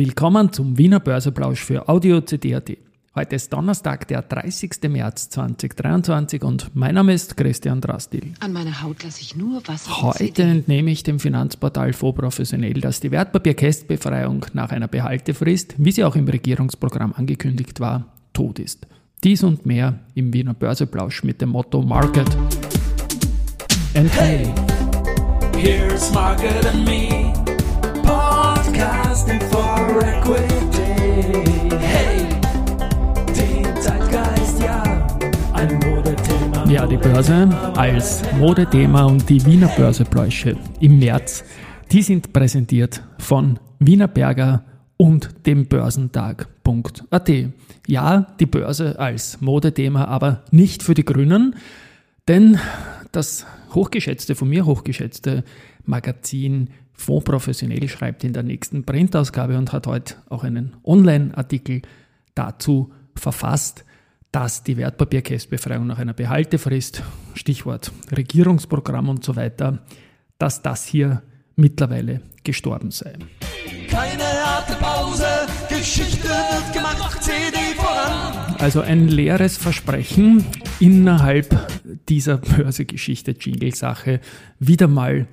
Willkommen zum Wiener Börseplausch für Audio CD.at. Heute ist Donnerstag, der 30. März 2023 und mein Name ist Christian Drastil. An meiner Haut lasse ich nur Wasser. Heute entnehme ich dem Finanzportal Vorprofessionell, dass die Wertpapierkästbefreiung nach einer Behaltefrist, wie sie auch im Regierungsprogramm angekündigt war, tot ist. Dies und mehr im Wiener Börseplausch mit dem Motto Market. And hey, here's Market and me, podcasting for ja, die Börse als Modethema und die Wiener Börsepläusche im März, die sind präsentiert von Wiener Berger und dem Börsentag.at. Ja, die Börse als Modethema, aber nicht für die Grünen, denn das hochgeschätzte, von mir hochgeschätzte Magazin Fonds schreibt in der nächsten Printausgabe und hat heute auch einen Online-Artikel dazu verfasst, dass die Wertpapierkästbefreiung nach einer Behaltefrist, Stichwort Regierungsprogramm und so weiter, dass das hier mittlerweile gestorben sei. Keine harte Pause, Geschichte wird gemacht, CD voran. Also ein leeres Versprechen innerhalb dieser Börsegeschichte, Jingle-Sache, wieder mal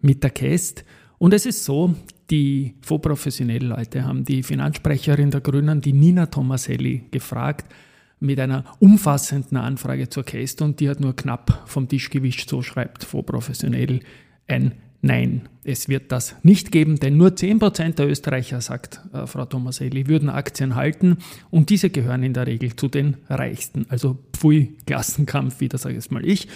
mit der Käst. Und es ist so, die vorprofessionellen Leute haben die Finanzsprecherin der Grünen, die Nina Tomaselli, gefragt mit einer umfassenden Anfrage zur Käst und die hat nur knapp vom Tisch gewischt, so schreibt vorprofessionell ein Nein, es wird das nicht geben, denn nur 10% der Österreicher, sagt äh, Frau Tomaselli, würden Aktien halten und diese gehören in der Regel zu den Reichsten. Also pfui, Klassenkampf, wieder sage ich es mal ich.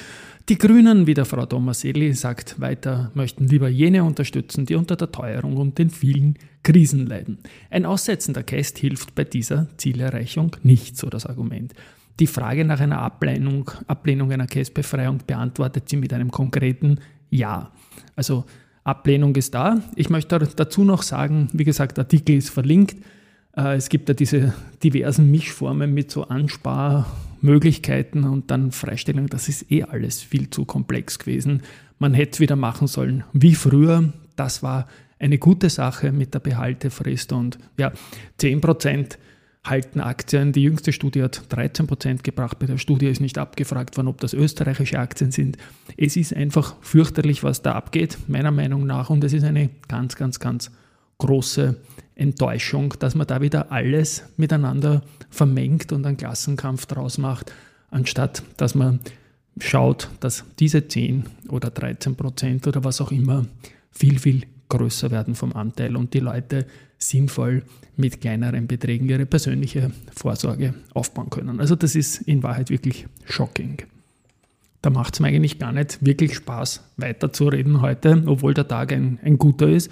Die Grünen, wie der Frau Tomaselli sagt weiter, möchten lieber jene unterstützen, die unter der Teuerung und den vielen Krisen leiden. Ein Aussetzen der Käst hilft bei dieser Zielerreichung nicht, so das Argument. Die Frage nach einer Ablehnung, Ablehnung einer Kästbefreiung beantwortet sie mit einem konkreten Ja. Also Ablehnung ist da. Ich möchte dazu noch sagen, wie gesagt, der Artikel ist verlinkt. Äh, es gibt ja diese diversen Mischformen mit so Ansparmöglichkeiten und dann Freistellung. Das ist eh alles viel zu komplex gewesen. Man hätte wieder machen sollen wie früher. Das war eine gute Sache mit der Behaltefrist und ja, 10 Prozent halten Aktien. Die jüngste Studie hat 13% gebracht. Bei der Studie ist nicht abgefragt worden, ob das österreichische Aktien sind. Es ist einfach fürchterlich, was da abgeht, meiner Meinung nach. Und es ist eine ganz, ganz, ganz große Enttäuschung, dass man da wieder alles miteinander vermengt und einen Klassenkampf draus macht, anstatt dass man schaut, dass diese 10 oder 13% oder was auch immer viel, viel größer werden vom Anteil und die Leute sinnvoll mit kleineren Beträgen ihre persönliche Vorsorge aufbauen können. Also das ist in Wahrheit wirklich shocking. Da macht es mir eigentlich gar nicht wirklich Spaß, weiterzureden heute, obwohl der Tag ein, ein guter ist.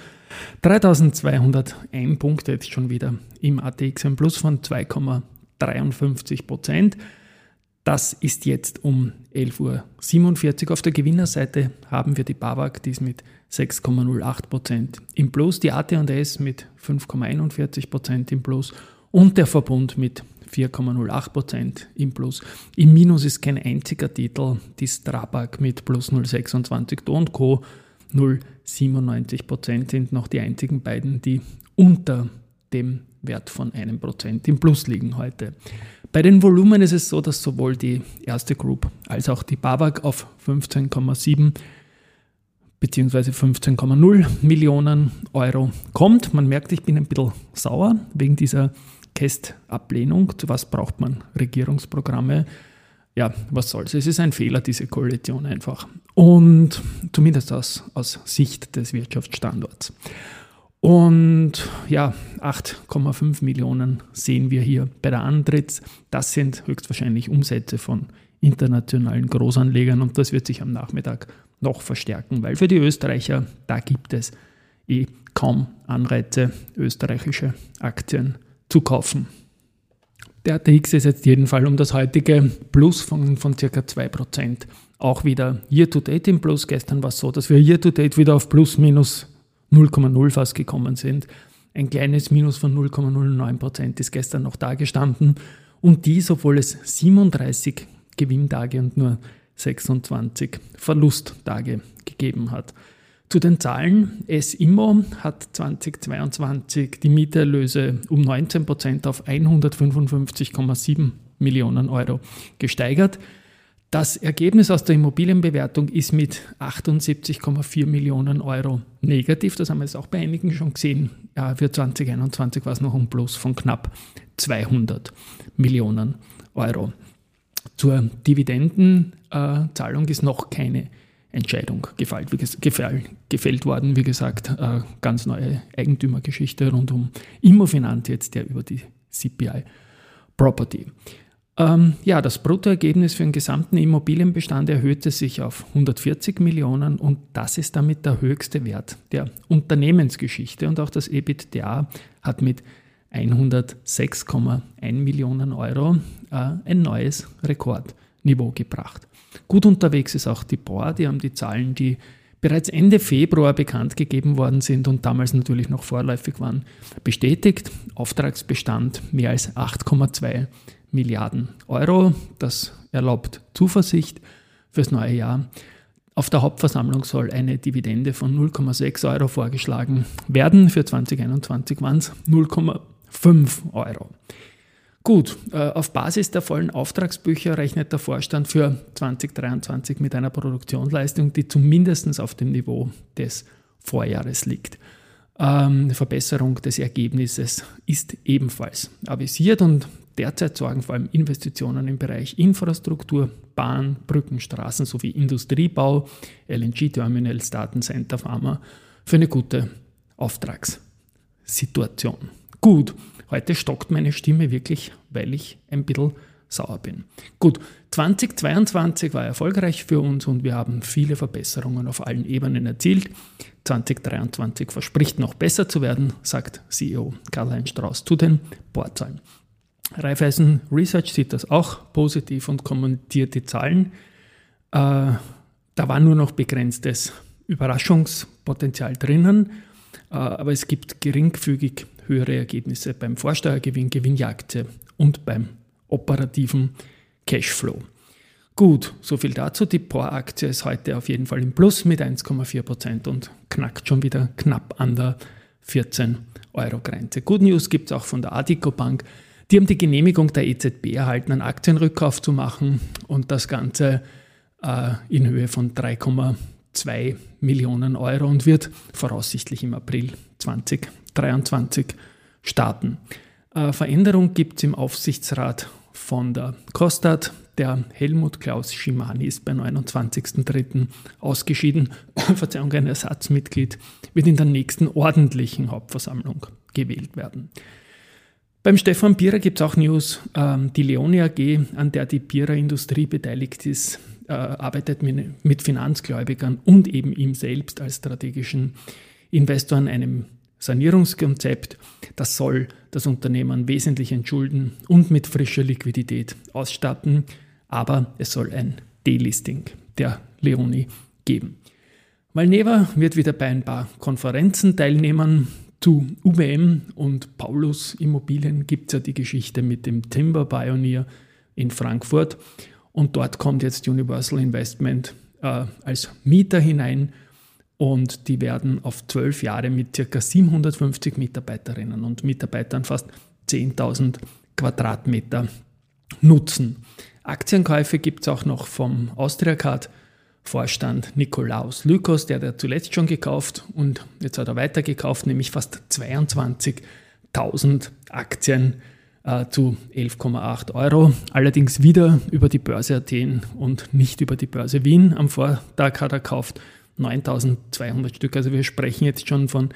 3201 Punkte jetzt schon wieder im ATX, ein Plus von2,53 Prozent. Das ist jetzt um 11.47 Uhr. Auf der Gewinnerseite haben wir die BAWAG, die ist mit 6,08% im Plus, die AT&S mit 5,41% im Plus und der Verbund mit 4,08% im Plus. Im Minus ist kein einziger Titel, die Strabag mit plus 0,26 und Co. 0,97% sind noch die einzigen beiden, die unter dem Wert von einem Prozent im Plus liegen heute. Bei den Volumen ist es so, dass sowohl die erste Group als auch die BAWAG auf 15,7 bzw. 15,0 Millionen Euro kommt. Man merkt, ich bin ein bisschen sauer wegen dieser Käst-Ablehnung. Zu was braucht man Regierungsprogramme? Ja, was soll's. Es ist ein Fehler, diese Koalition einfach. Und zumindest aus, aus Sicht des Wirtschaftsstandorts. Und ja, 8,5 Millionen sehen wir hier bei der Antritts. Das sind höchstwahrscheinlich Umsätze von internationalen Großanlegern und das wird sich am Nachmittag noch verstärken, weil für die Österreicher, da gibt es eh kaum Anreize, österreichische Aktien zu kaufen. Der ATX ist jetzt jedenfalls um das heutige Plus von, von ca. 2% auch wieder Year-to-Date im Plus. Gestern war es so, dass wir Year-to-Date wieder auf plus minus 0,0 fast gekommen sind. Ein kleines Minus von 0,09% ist gestern noch da gestanden. Und dies, obwohl es 37 Gewinntage und nur 26 Verlusttage gegeben hat. Zu den Zahlen. S-Immo hat 2022 die Mieterlöse um 19 Prozent auf 155,7 Millionen Euro gesteigert. Das Ergebnis aus der Immobilienbewertung ist mit 78,4 Millionen Euro negativ. Das haben wir jetzt auch bei einigen schon gesehen. Für 2021 war es noch ein Plus von knapp 200 Millionen Euro. Zur Dividendenzahlung ist noch keine Entscheidung gefällt, gefällt worden. Wie gesagt, äh, ganz neue Eigentümergeschichte rund um Immofinanz jetzt ja über die CPI Property. Ähm, ja, das Bruttoergebnis für den gesamten Immobilienbestand erhöhte sich auf 140 Millionen und das ist damit der höchste Wert der Unternehmensgeschichte. Und auch das EBITDA hat mit 106,1 Millionen Euro äh, ein neues Rekordniveau gebracht. Gut unterwegs ist auch die BOR, die haben die Zahlen, die bereits Ende Februar bekannt gegeben worden sind und damals natürlich noch vorläufig waren, bestätigt. Auftragsbestand mehr als 8,2 Milliarden Euro. Das erlaubt Zuversicht fürs neue Jahr. Auf der Hauptversammlung soll eine Dividende von 0,6 Euro vorgeschlagen werden. Für 2021 waren es 0,5 Euro. Gut, äh, auf Basis der vollen Auftragsbücher rechnet der Vorstand für 2023 mit einer Produktionsleistung, die zumindest auf dem Niveau des Vorjahres liegt. Ähm, Verbesserung des Ergebnisses ist ebenfalls avisiert und derzeit sorgen vor allem Investitionen im Bereich Infrastruktur, Bahn, Brücken, Straßen sowie Industriebau, LNG-Terminals, Datencenter, Pharma für eine gute Auftragssituation. Gut, heute stockt meine Stimme wirklich, weil ich ein bisschen sauer bin. Gut, 2022 war erfolgreich für uns und wir haben viele Verbesserungen auf allen Ebenen erzielt. 2023 verspricht noch besser zu werden, sagt CEO Karl-Heinz Strauß zu den Bohrzahlen. Raiffeisen Research sieht das auch positiv und kommentiert die Zahlen. Äh, da war nur noch begrenztes Überraschungspotenzial drinnen, aber es gibt geringfügig höhere Ergebnisse beim Vorsteuergewinn, Gewinnjagd und beim operativen Cashflow. Gut, soviel dazu. Die POR-Aktie ist heute auf jeden Fall im Plus mit 1,4 Prozent und knackt schon wieder knapp an der 14 Euro Grenze. Good News gibt es auch von der Adico Bank. Die haben die Genehmigung der EZB erhalten, einen Aktienrückkauf zu machen und das Ganze äh, in Höhe von 3,2 Millionen Euro und wird voraussichtlich im April 2023 starten. Äh, Veränderung gibt es im Aufsichtsrat von der Kostat. Der Helmut Klaus Schimani ist beim 29.03. ausgeschieden. Verzeihung, ein Ersatzmitglied wird in der nächsten ordentlichen Hauptversammlung gewählt werden. Beim Stefan Bierer gibt es auch News. Ähm, die Leone AG, an der die Bierer Industrie beteiligt ist, äh, arbeitet mit Finanzgläubigern und eben ihm selbst als strategischen Investor an einem Sanierungskonzept. Das soll das Unternehmen wesentlich entschulden und mit frischer Liquidität ausstatten, aber es soll ein Delisting der Leoni geben. Malneva wird wieder bei ein paar Konferenzen teilnehmen. Zu UBM und Paulus Immobilien gibt es ja die Geschichte mit dem Timber Pioneer in Frankfurt. Und dort kommt jetzt Universal Investment äh, als Mieter hinein und die werden auf zwölf Jahre mit ca. 750 Mitarbeiterinnen und Mitarbeitern fast 10.000 Quadratmeter nutzen. Aktienkäufe gibt es auch noch vom Austriacard. Vorstand Nikolaus Lykos, der hat zuletzt schon gekauft und jetzt hat er weitergekauft, nämlich fast 22.000 Aktien äh, zu 11,8 Euro. Allerdings wieder über die Börse Athen und nicht über die Börse Wien. Am Vortag hat er gekauft 9200 Stück. Also wir sprechen jetzt schon von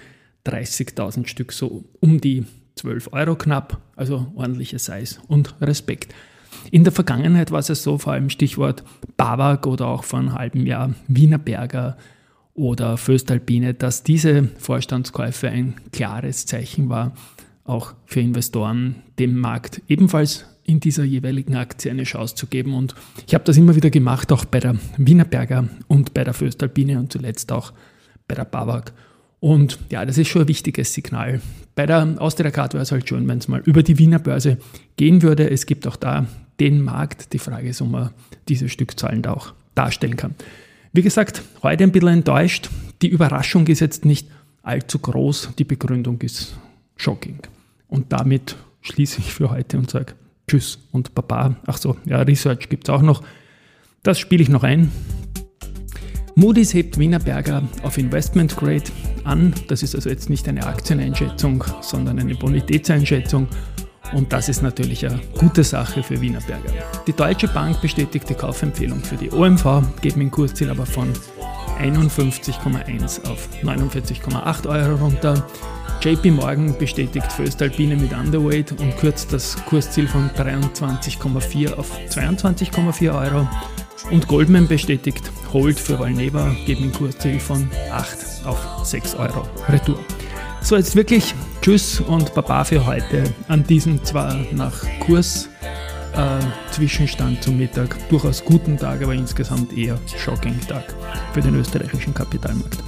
30.000 Stück, so um die 12 Euro knapp, also ordentliche Size und Respekt. In der Vergangenheit war es so, vor allem Stichwort Bawag oder auch vor einem halben Jahr Wienerberger oder Föstalpine, dass diese Vorstandskäufe ein klares Zeichen war, auch für Investoren, dem Markt ebenfalls in dieser jeweiligen Aktie eine Chance zu geben. Und ich habe das immer wieder gemacht, auch bei der Wienerberger und bei der Föstalpine und zuletzt auch bei der Bawag. Und ja, das ist schon ein wichtiges Signal. Bei der Austria Card wäre es halt schön, wenn es mal über die Wiener Börse gehen würde. Es gibt auch da den Markt. Die Frage ist, ob man diese Stückzahlen da auch darstellen kann. Wie gesagt, heute ein bisschen enttäuscht. die Überraschung ist jetzt nicht allzu groß, die Begründung ist shocking. Und damit schließe ich für heute und sage Tschüss und Baba. Ach so, ja, Research gibt es auch noch. Das spiele ich noch ein. Moody's hebt Wienerberger auf Investment Grade an. Das ist also jetzt nicht eine Aktieneinschätzung, sondern eine Bonitätseinschätzung. Und das ist natürlich eine gute Sache für Wienerberger. Die Deutsche Bank bestätigt die Kaufempfehlung für die OMV, mit dem Kursziel aber von 51,1 auf 49,8 Euro runter. JP Morgan bestätigt Föstalpine mit Underweight und kürzt das Kursziel von 23,4 auf 22,4 Euro. Und Goldman bestätigt Hold für Valneva, geht mit Kursziel von 8 auf 6 Euro Retour. So, jetzt wirklich Tschüss und Baba für heute an diesem zwar nach Kurs äh, Zwischenstand zum Mittag durchaus guten Tag, aber insgesamt eher shocking Tag für den österreichischen Kapitalmarkt.